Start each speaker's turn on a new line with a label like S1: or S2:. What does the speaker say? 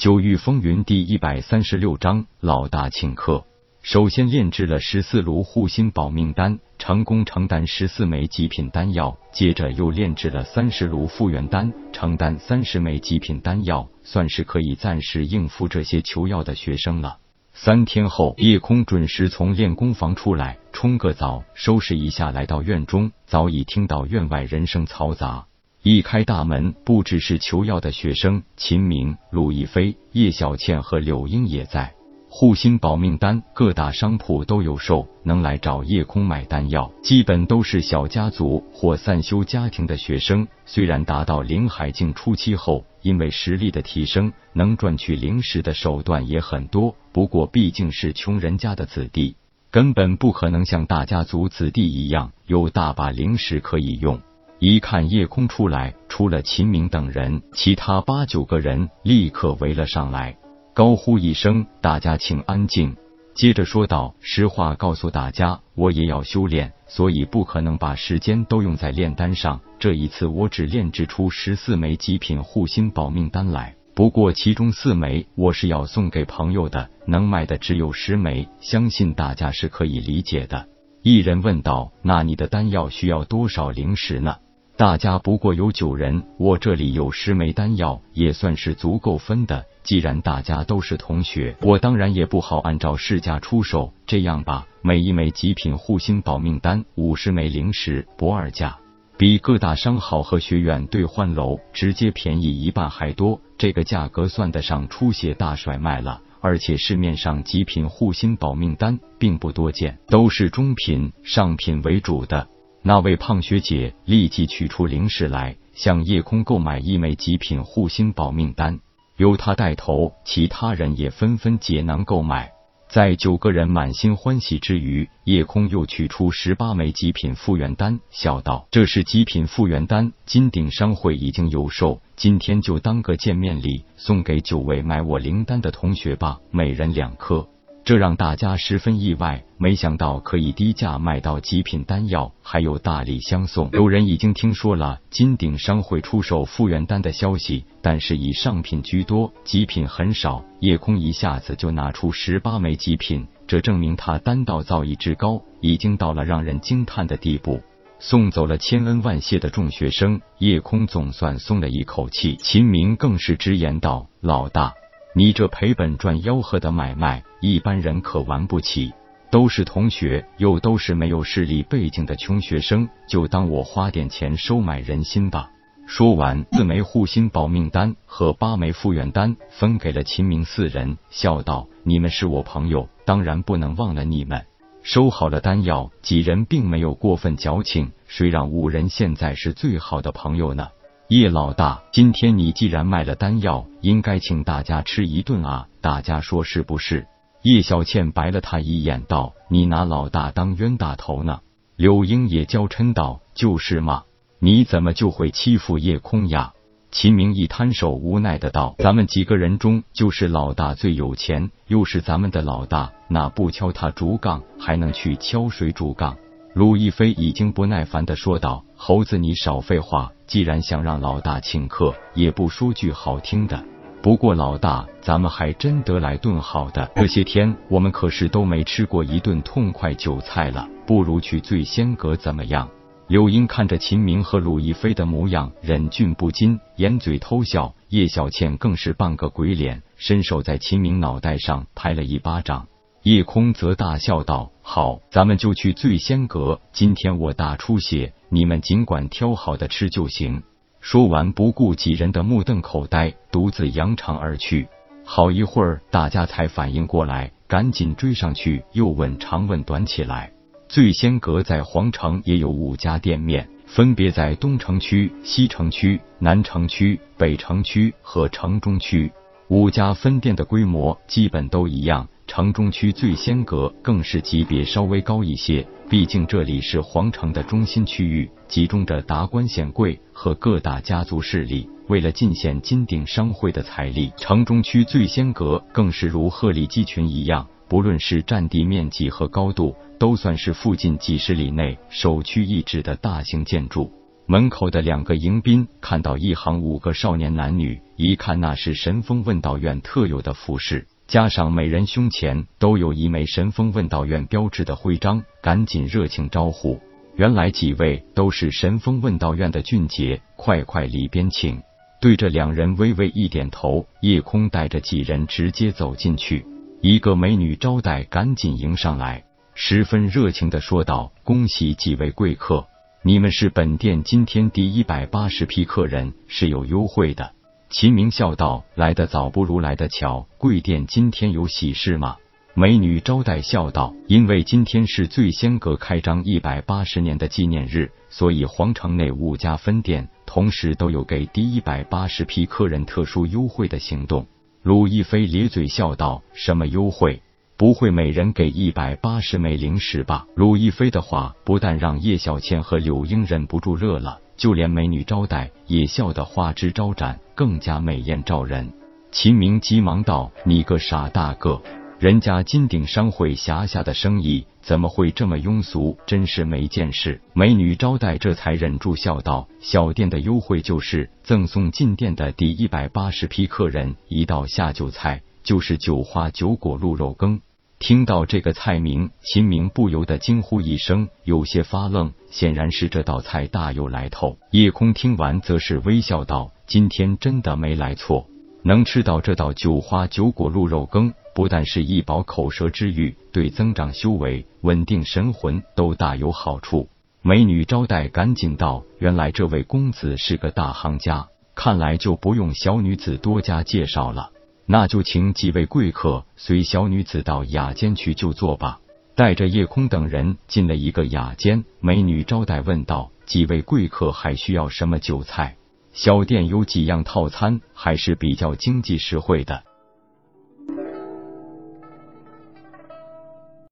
S1: 九域风云第一百三十六章，老大请客。首先炼制了十四炉护心保命丹，成功承担十四枚极品丹药。接着又炼制了三十炉复原丹，承担三十枚极品丹药，算是可以暂时应付这些求药的学生了。三天后，夜空准时从练功房出来，冲个澡，收拾一下，来到院中，早已听到院外人声嘈杂。一开大门，不只是求药的学生，秦明、陆亦飞、叶小倩和柳英也在。护心保命丹，各大商铺都有售，能来找叶空买丹药，基本都是小家族或散修家庭的学生。虽然达到灵海境初期后，因为实力的提升，能赚取灵石的手段也很多，不过毕竟是穷人家的子弟，根本不可能像大家族子弟一样有大把灵石可以用。一看夜空出来，除了秦明等人，其他八九个人立刻围了上来，高呼一声：“大家请安静。”接着说道：“实话告诉大家，我也要修炼，所以不可能把时间都用在炼丹上。这一次我只炼制出十四枚极品护心保命丹来，不过其中四枚我是要送给朋友的，能卖的只有十枚，相信大家是可以理解的。”一人问道：“那你的丹药需要多少灵石呢？”大家不过有九人，我这里有十枚丹药，也算是足够分的。既然大家都是同学，我当然也不好按照市价出售。这样吧，每一枚极品护心保命丹五十枚灵石，不二价，比各大商号和学院兑换楼直接便宜一半还多。这个价格算得上出血大甩卖了。而且市面上极品护心保命丹并不多见，都是中品、上品为主的。那位胖学姐立即取出灵石来，向叶空购买一枚极品护心保命丹。由她带头，其他人也纷纷解囊购买。在九个人满心欢喜之余，叶空又取出十八枚极品复原丹，笑道：“这是极品复原丹，金鼎商会已经有售，今天就当个见面礼，送给九位买我灵丹的同学吧，每人两颗。”这让大家十分意外，没想到可以低价卖到极品丹药，还有大礼相送。有人已经听说了金鼎商会出售复原丹的消息，但是以上品居多，极品很少。夜空一下子就拿出十八枚极品，这证明他丹道造诣之高，已经到了让人惊叹的地步。送走了千恩万谢的众学生，夜空总算松了一口气。秦明更是直言道：“老大。”你这赔本赚吆喝的买卖，一般人可玩不起。都是同学，又都是没有势力背景的穷学生，就当我花点钱收买人心吧。说完，四枚护心保命丹和八枚复原丹分给了秦明四人，笑道：“你们是我朋友，当然不能忘了你们。”收好了丹药，几人并没有过分矫情，谁让五人现在是最好的朋友呢？叶老大，今天你既然卖了丹药，应该请大家吃一顿啊！大家说是不是？叶小倩白了他一眼，道：“你拿老大当冤大头呢？”柳英也娇嗔道：“就是嘛，你怎么就会欺负叶空呀？”秦明一摊手，无奈的道：“咱们几个人中，就是老大最有钱，又是咱们的老大，那不敲他竹杠，还能去敲谁竹杠？”陆亦飞已经不耐烦的说道：“猴子，你少废话！既然想让老大请客，也不说句好听的。不过老大，咱们还真得来顿好的。这些天我们可是都没吃过一顿痛快酒菜了，不如去醉仙阁怎么样？”柳英看着秦明和鲁亦飞的模样，忍俊不禁，掩嘴偷笑。叶小倩更是半个鬼脸，伸手在秦明脑袋上拍了一巴掌。叶空则大笑道：“好，咱们就去醉仙阁。今天我大出血，你们尽管挑好的吃就行。”说完，不顾几人的目瞪口呆，独自扬长而去。好一会儿，大家才反应过来，赶紧追上去，又问长问短起来。醉仙阁在皇城也有五家店面，分别在东城区、西城区、南城区、北城区和城中区。五家分店的规模基本都一样。城中区醉仙阁更是级别稍微高一些，毕竟这里是皇城的中心区域，集中着达官显贵和各大家族势力。为了尽显金鼎商会的财力，城中区醉仙阁更是如鹤立鸡群一样，不论是占地面积和高度，都算是附近几十里内首屈一指的大型建筑。门口的两个迎宾看到一行五个少年男女，一看那是神风问道院特有的服饰，加上每人胸前都有一枚神风问道院标志的徽章，赶紧热情招呼。原来几位都是神风问道院的俊杰，快快里边请。对着两人微微一点头，夜空带着几人直接走进去。一个美女招待赶紧迎上来，十分热情的说道：“恭喜几位贵客，你们是本店今天第一百八十批客人，是有优惠的。”秦明笑道：“来的早不如来的巧，贵店今天有喜事吗？”美女招待笑道：“因为今天是醉仙阁开张一百八十年的纪念日，所以皇城内五家分店同时都有给第一百八十批客人特殊优惠的行动。”鲁亦飞咧嘴笑道：“什么优惠？不会每人给一百八十枚零食吧？”鲁亦飞的话不但让叶小倩和柳英忍不住乐了，就连美女招待也笑得花枝招展，更加美艳照人。秦明急忙道：“你个傻大个！”人家金鼎商会辖下的生意怎么会这么庸俗？真是没见识！美女招待这才忍住笑道：“小店的优惠就是赠送进店的第一百八十批客人一道下酒菜，就是酒花酒果鹿肉羹。”听到这个菜名，秦明不由得惊呼一声，有些发愣。显然是这道菜大有来头。叶空听完，则是微笑道：“今天真的没来错，能吃到这道酒花酒果鹿肉羹。”不但是一饱口舌之欲，对增长修为、稳定神魂都大有好处。美女招待赶紧道：“原来这位公子是个大行家，看来就不用小女子多加介绍了。那就请几位贵客随小女子到雅间去就坐吧。”带着叶空等人进了一个雅间，美女招待问道：“几位贵客还需要什么酒菜？小店有几样套餐，还是比较经济实惠的。”